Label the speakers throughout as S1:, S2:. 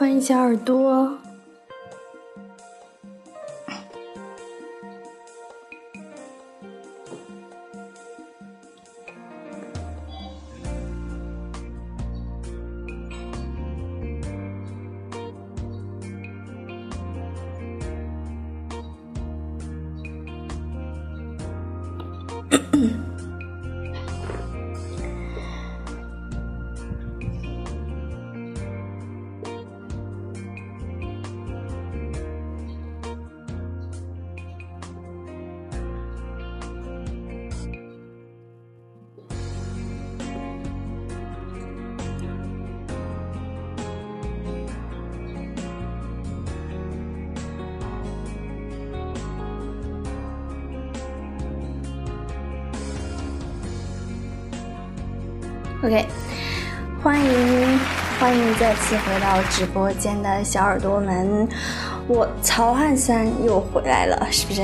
S1: 欢迎小耳朵。OK，欢迎欢迎再次回到直播间的小耳朵们，我曹汉三又回来了，是不是？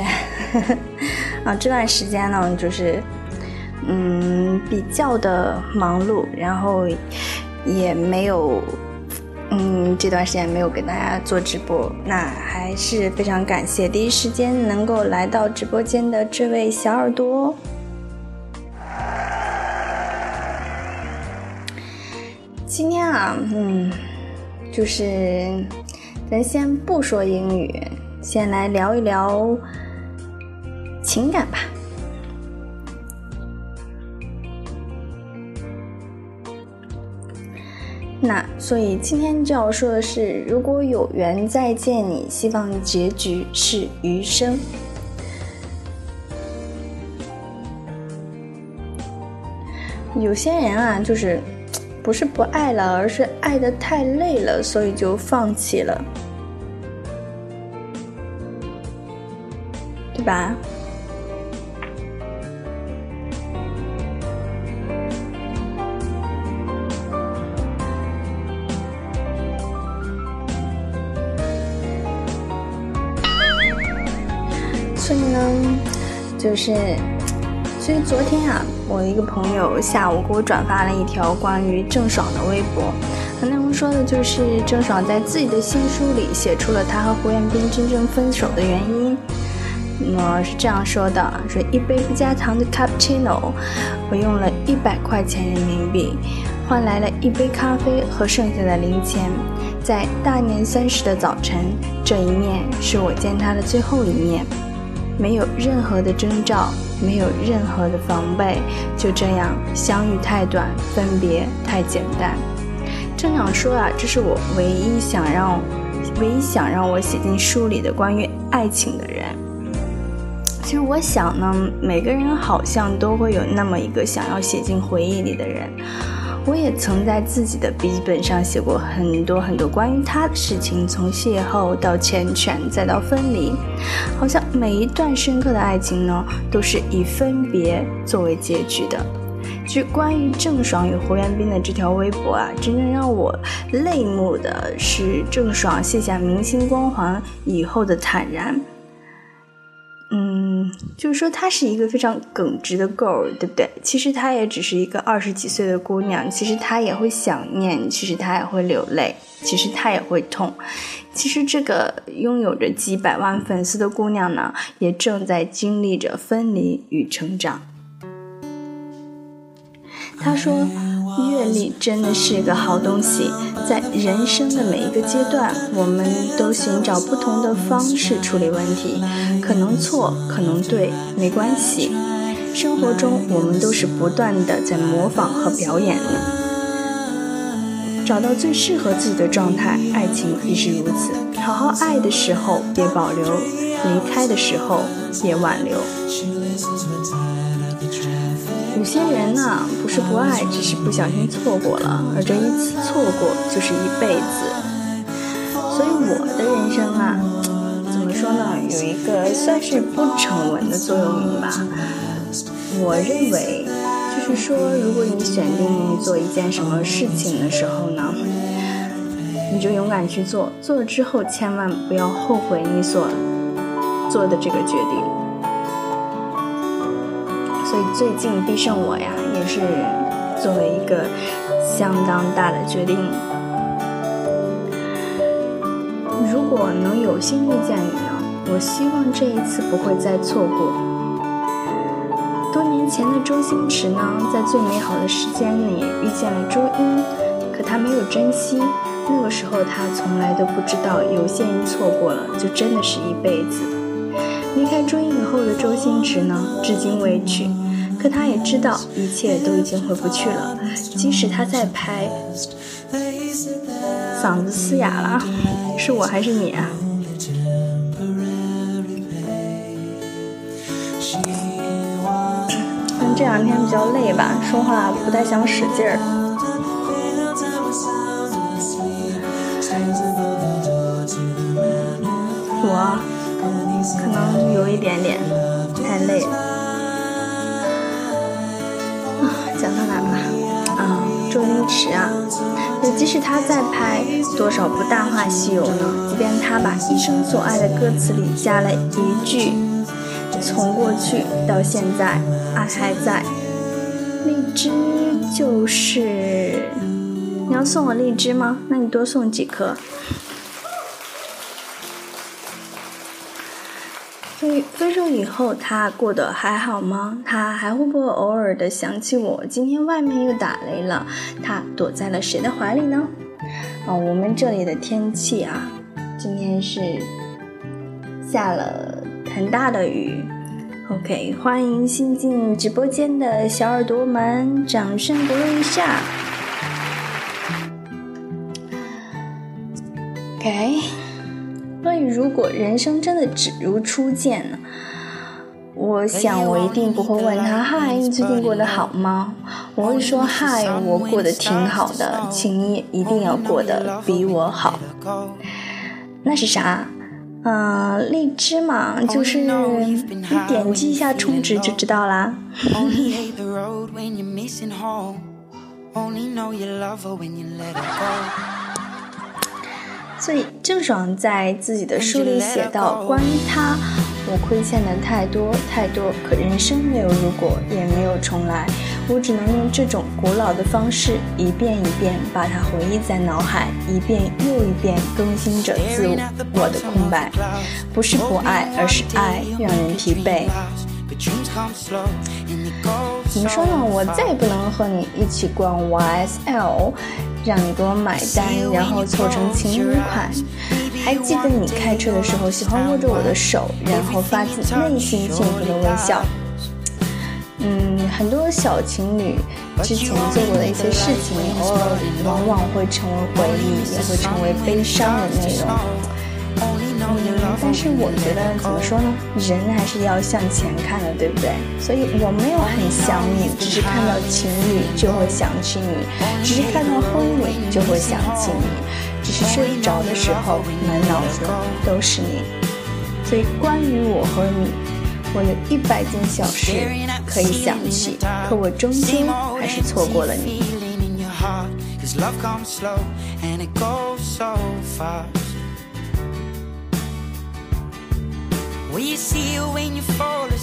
S1: 啊，这段时间呢，就是嗯比较的忙碌，然后也没有嗯这段时间没有给大家做直播，那还是非常感谢第一时间能够来到直播间的这位小耳朵。今天啊，嗯，就是咱先不说英语，先来聊一聊情感吧。那所以今天就要说的是，如果有缘再见你，希望结局是余生。有些人啊，就是。不是不爱了，而是爱的太累了，所以就放弃了，对吧？所以呢，就是。所以昨天啊，我一个朋友下午给我转发了一条关于郑爽的微博，内容说的就是郑爽在自己的新书里写出了她和胡彦斌真正分手的原因。那么是这样说的：说一杯不加糖的 cappuccino，我用了一百块钱人民币换来了一杯咖啡和剩下的零钱。在大年三十的早晨，这一面是我见他的最后一面，没有任何的征兆。没有任何的防备，就这样相遇太短，分别太简单。正想说啊，这是我唯一想让，唯一想让我写进书里的关于爱情的人。其实我想呢，每个人好像都会有那么一个想要写进回忆里的人。我也曾在自己的笔记本上写过很多很多关于他的事情，从邂逅到缱绻，再到分离，好像每一段深刻的爱情呢，都是以分别作为结局的。其实关于郑爽与胡彦斌的这条微博啊，真正让我泪目的是郑爽卸下明星光环以后的坦然。就是说她是一个非常耿直的 girl，对不对？其实她也只是一个二十几岁的姑娘，其实她也会想念，其实她也会流泪，其实她也会痛。其实这个拥有着几百万粉丝的姑娘呢，也正在经历着分离与成长。她说。阅历真的是个好东西，在人生的每一个阶段，我们都寻找不同的方式处理问题，可能错，可能对，没关系。生活中，我们都是不断的在模仿和表演，找到最适合自己的状态。爱情亦是如此，好好爱的时候别保留，离开的时候别挽留。有些人呢，不是不爱，只是不小心错过了，而这一次错过就是一辈子。所以我的人生啊，怎么说呢，有一个算是不成文的座右铭吧。我认为，就是说，如果你选定做一件什么事情的时候呢，你就勇敢去做，做了之后千万不要后悔你所做的这个决定。所以最近必胜我呀，也是做了一个相当大的决定。如果能有幸遇见你呢？我希望这一次不会再错过。多年前的周星驰呢，在最美好的时间里遇见了朱茵，可他没有珍惜。那个时候他从来都不知道，有些人错过了，就真的是一辈子。离开朱茵以后的周星驰呢，至今未娶，可他也知道一切都已经回不去了。即使他在拍，嗓子嘶哑了，是我还是你啊？这两天比较累吧，说话不太想使劲儿。周星驰啊，也即使他在拍多少部《大话西游》呢？即便他把一生所爱的歌词里加了一句。从过去到现在，爱还在。荔枝就是，你要送我荔枝吗？那你多送几颗。分手以后，他过得还好吗？他还会不会偶尔的想起我？今天外面又打雷了，他躲在了谁的怀里呢？啊，我们这里的天气啊，今天是下了很大的雨。OK，欢迎新进直播间的小耳朵们，掌声鼓励一下。OK，关于如果人生真的只如初见呢？我想我一定不会问他：“嗨，你最近过得好吗？”我会说：“嗨，我过得挺好的，请你一定要过得比我好。”那是啥？嗯，荔枝嘛，就是你点击一下充值就知道啦。所以郑爽在自己的书里写到，关于他。我亏欠的太多太多，可人生没有如果，也没有重来。我只能用这种古老的方式，一遍一遍把它回忆在脑海，一遍又一遍更新着自我的空白。不是不爱，而是爱让人疲惫。怎么说呢？我再也不能和你一起逛 YSL，让你给我买单，然后凑成情侣款。还记得你开车的时候喜欢握着我的手，然后发自内心幸福的微笑。嗯，很多小情侣之前做过的一些事情，偶尔往往会成为回忆，也会成为悲伤的内容。嗯，但是我觉得怎么说呢？人还是要向前看的，对不对？所以我没有很想你，只是看到情侣就会想起你，只是看到婚礼就会想起你。只是睡不着的时候，满脑子都是你。所以关于我和你，我有一百件小事可以想起，可我终究还是错过了你。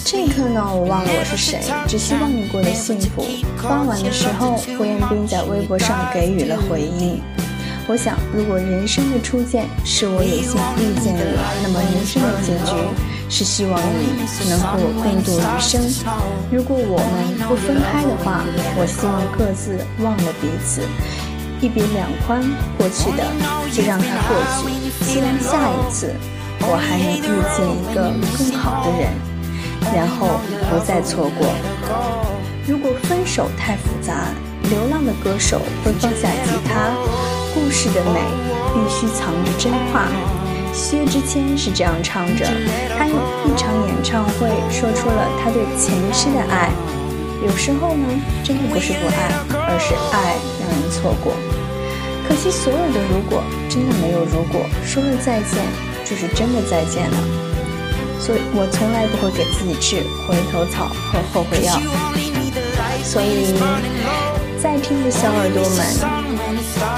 S1: 这一刻呢，我忘了我是谁，只希望你过得幸福。傍晚的时候，胡彦斌在微博上给予了回应。我想，如果人生的初见是我有幸遇见你，那么人生的结局是希望你能和我共度余生。如果我们不分开的话，我希望各自忘了彼此，一别两宽。过去的就让它过去，希望下一次我还能遇见一个更好的人，然后不再错过。如果分手太复杂，流浪的歌手会放下吉他。故事的美必须藏着真话。薛之谦是这样唱着，他用一场演唱会说出了他对前世的爱。有时候呢，真的不是不爱，而是爱让人错过。可惜所有的如果真的没有如果，说了再见就是真的再见了。所以我从来不会给自己吃回头草和后悔药。所以，在听的小耳朵们。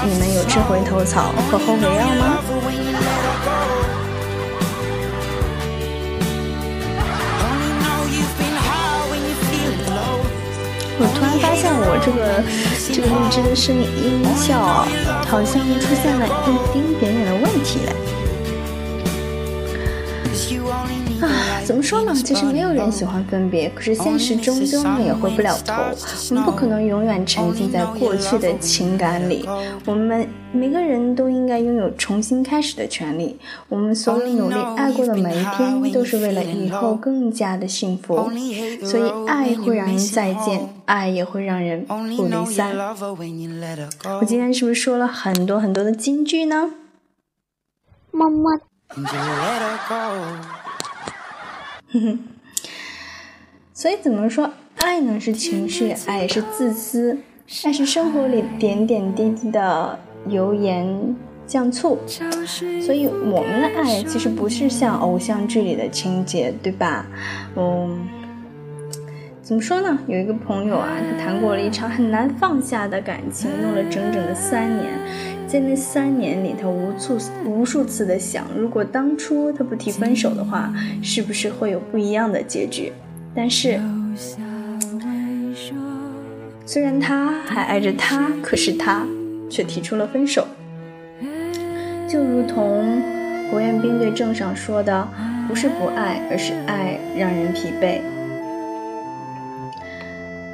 S1: 你们有吃回头草和后悔药吗？我突然发现我这个这个荔枝的声音音效好像出现了一丁点点的问题。怎么说呢？其实没有人喜欢分别，可是现实终究呢也回不了头。我们不可能永远沉浸在过去的情感里。我们每个人都应该拥有重新开始的权利。我们所有努力爱过的每一天，都是为了以后更加的幸福。所以，爱会让人再见，爱也会让人不离散。我今天是不是说了很多很多的金句呢？么么。哼哼，所以怎么说，爱呢是情绪，爱也是自私，爱是生活里点点滴滴的油盐酱醋。所以我们的爱其实不是像偶像剧里的情节，对吧？嗯，怎么说呢？有一个朋友啊，他谈过了一场很难放下的感情，用了整整的三年。在那三年里，他无数无数次的想，如果当初他不提分手的话，是不是会有不一样的结局？但是，虽然他还爱着他，可是他却提出了分手。就如同胡彦斌对郑爽说的：“不是不爱，而是爱让人疲惫。”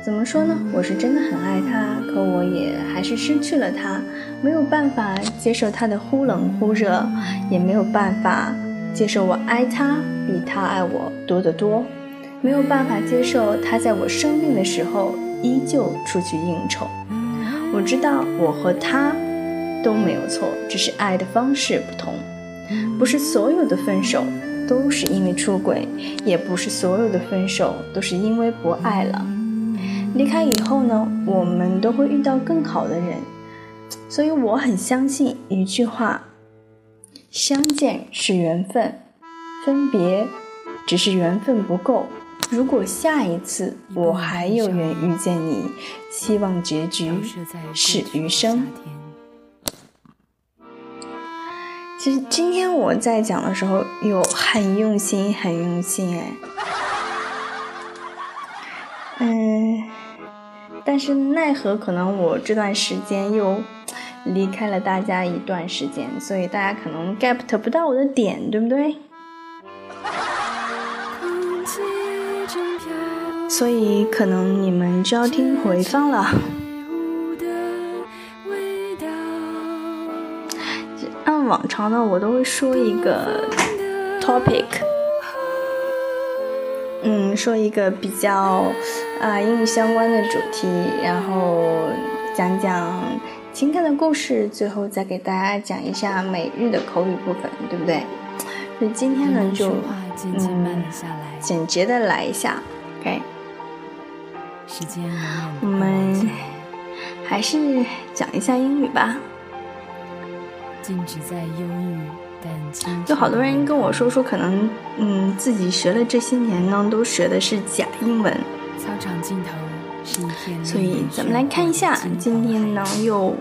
S1: 怎么说呢？我是真的很爱他，可我也还是失去了他，没有办法接受他的忽冷忽热，也没有办法接受我爱他比他爱我多得多，没有办法接受他在我生病的时候依旧出去应酬。我知道我和他都没有错，只是爱的方式不同。不是所有的分手都是因为出轨，也不是所有的分手都是因为不爱了。离开以后呢，我们都会遇到更好的人，所以我很相信一句话：相见是缘分，分别只是缘分不够。如果下一次我还有缘遇见你，希望结局是余生。其实今天我在讲的时候，有很用心，很用心哎，但是奈何，可能我这段时间又离开了大家一段时间，所以大家可能 get 不到我的点，对不对？所以可能你们就要听回放了。按往常呢，我都会说一个 topic。嗯，说一个比较啊英语相关的主题，然后讲讲情感的故事，最后再给大家讲一下每日的口语部分，对不对？所以今天呢，就嗯简洁的来一下，OK。时间我们还是讲一下英语吧。静止在忧郁。有好多人跟我说说，可能嗯，自己学了这些年呢，都学的是假英文。操场尽头。所以咱们来看一下，今天呢又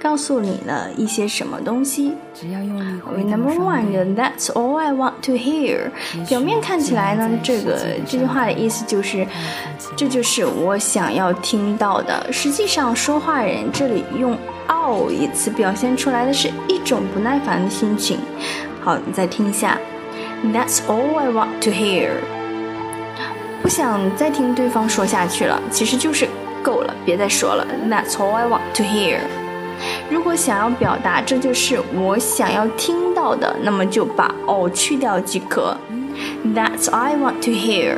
S1: 告诉你了一些什么东西。只要用力。Number one，That's all I want to hear。表面看起来呢，这个这句话的意思就是，这就是我想要听到的。实际上，说话人这里用。all，一词表现出来的是一种不耐烦的心情。好，你再听一下。That's all I want to hear。想再听对方说下去了，其实就是够了，别再说了。That's all I want to hear。如果想要表达这就是我想要听到的，那么就把哦去掉即可。That's I want to hear。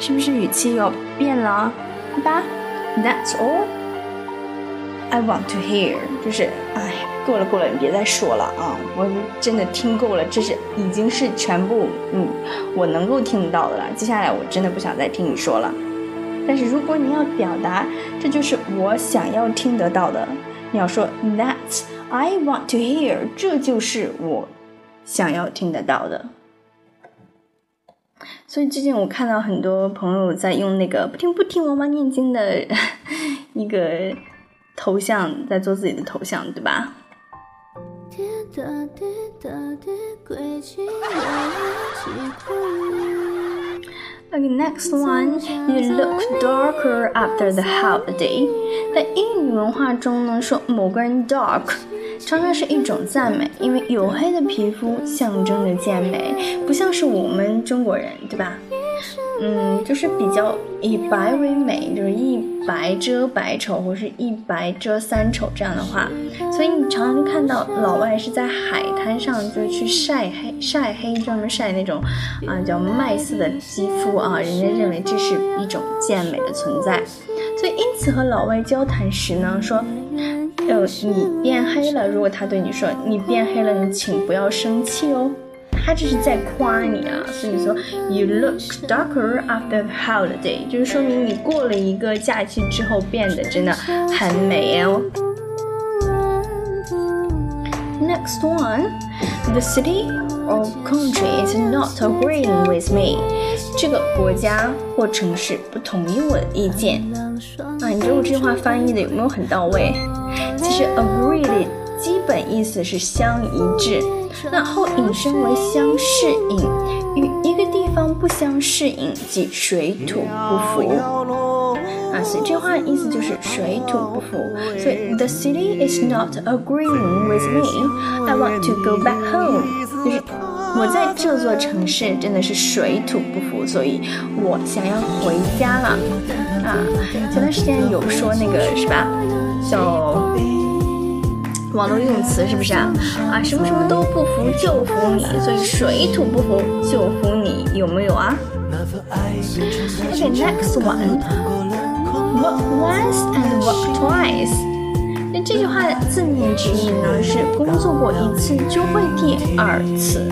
S1: 是不是语气要变了？对吧？That's all。I want to hear，就是，哎，够了够了，你别再说了啊！我真的听够了，这是已经是全部，嗯，我能够听到的了。接下来我真的不想再听你说了。但是如果你要表达，这就是我想要听得到的，你要说 That's I want to hear，这就是我想要听得到的。所以最近我看到很多朋友在用那个不听不听，王妈念经的 一个。头像在做自己的头像，对吧？滴
S2: 答滴答滴，轨迹我一起归。
S1: Okay, next one, you look darker after the holiday. 在英语文化中呢，说某个人 dark 常常是一种赞美，因为黝黑的皮肤象征着健美，不像是我们中国人，对吧？嗯，就是比较以白为美，就是一白遮百丑，或是一白遮三丑这样的话，所以你常常看到老外是在海滩上就去晒黑，晒黑专门晒那种啊叫麦色的肌肤啊，人家认为这是一种健美的存在，所以因此和老外交谈时呢，说，呃，你变黑了，如果他对你说你变黑了，你请不要生气哦。他这是在夸你啊，所以说 you look darker after holiday 就是说明你过了一个假期之后变得真的很美哦。Next one, the city or country is not agreeing with me。这个国家或城市不同意我的意见啊，你觉得我这句话翻译的有没有很到位？其实 agree 的基本意思是相一致。那后引申为相适应，与一个地方不相适应，即水土不服啊。所以这话的意思就是水土不服。所以 the city is not agreeing with me. I want to go back home. 就是我在这座城市真的是水土不服，所以我想要回家了啊。前段时间有说那个是吧？叫。网络用词是不是啊？啊，什么什么都不服就服你，所以水土不服就服你，有没有啊？OK，next one，work once and work twice。那这句话的字面直译呢是工作过一次就会第二次。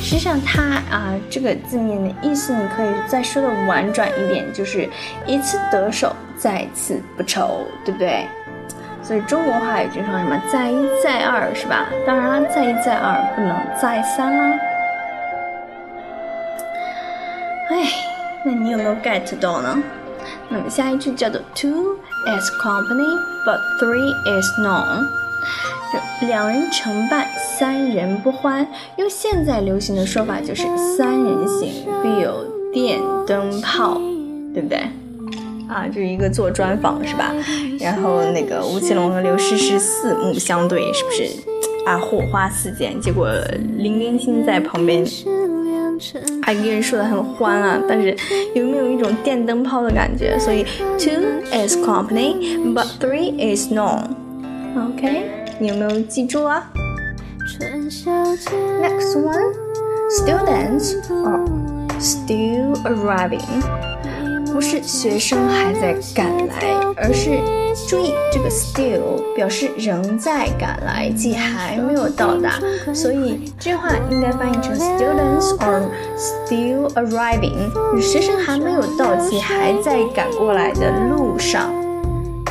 S1: 实际上它啊这个字面的意思你可以再说的婉转一点，就是一次得手再次不愁，对不对？所以中国话有句说什么“再一再二”是吧？当然了，再一再二不能再三啦。哎，那你有没有 get 到呢？那么下一句叫做 “Two is company, but three is none”，两人成伴，三人不欢。用现在流行的说法就是“三人行，必有电灯泡”，对不对？啊，就是一个做专访是吧？然后那个吴奇隆和刘诗诗四目相对，是不是啊？火花四溅。结果林更新在旁边，啊，一个人说的很欢啊，但是有没有一种电灯泡的感觉？所以 two is company, but three is none. OK，你有没有记住啊？Next one, students are still arriving. 不是学生还在赶来，而是注意这个 still 表示仍在赶来，即还没有到达，所以这句话应该翻译成 students are still arriving，学生还没有到，即还在赶过来的路上。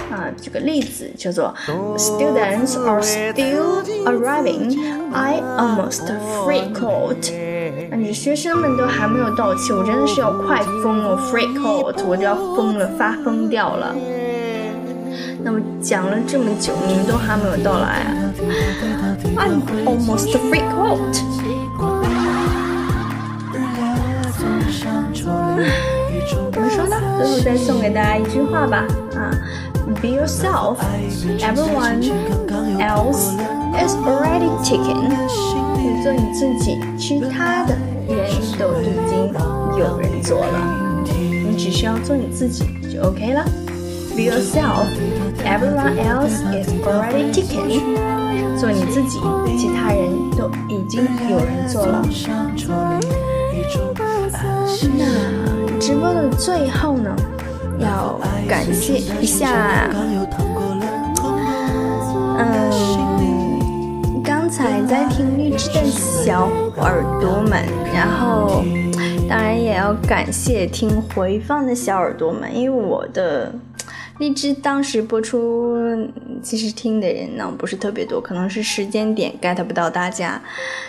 S1: 啊，这个例子叫做 students are still arriving. I almost freak out. 你学生们都还没有到齐，我真的是要快疯了，freak out，我就要疯了，发疯掉了。那么讲了这么久，你们都还没有到来啊？I'm almost freak out。怎么说呢？最后再送给大家一句话吧，啊，Be yourself. Everyone else is already taken. 你做你自己，其他的人都已经有人做了，你只需要做你自己就 OK 了。Be yourself, everyone else is already taken。做你自己，其他人都已经有人做了。那直播的最后呢，要感谢一下，嗯。刚才在听荔枝的小耳朵们，然后当然也要感谢听回放的小耳朵们，因为我的荔枝当时播出，其实听的人呢不是特别多，可能是时间点 get 不到大家，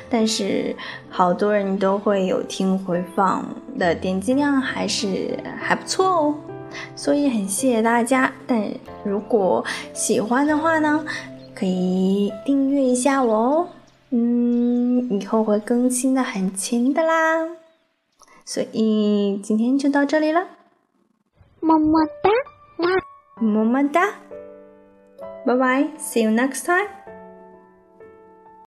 S1: 但是好多人都会有听回放的点击量还是还不错哦，所以很谢谢大家。但如果喜欢的话呢？可以订阅一下我哦，嗯，以后会更新的很勤的啦。所以今天就到这里了，
S3: 么么哒啦，
S1: 么么哒，拜拜，See you next time。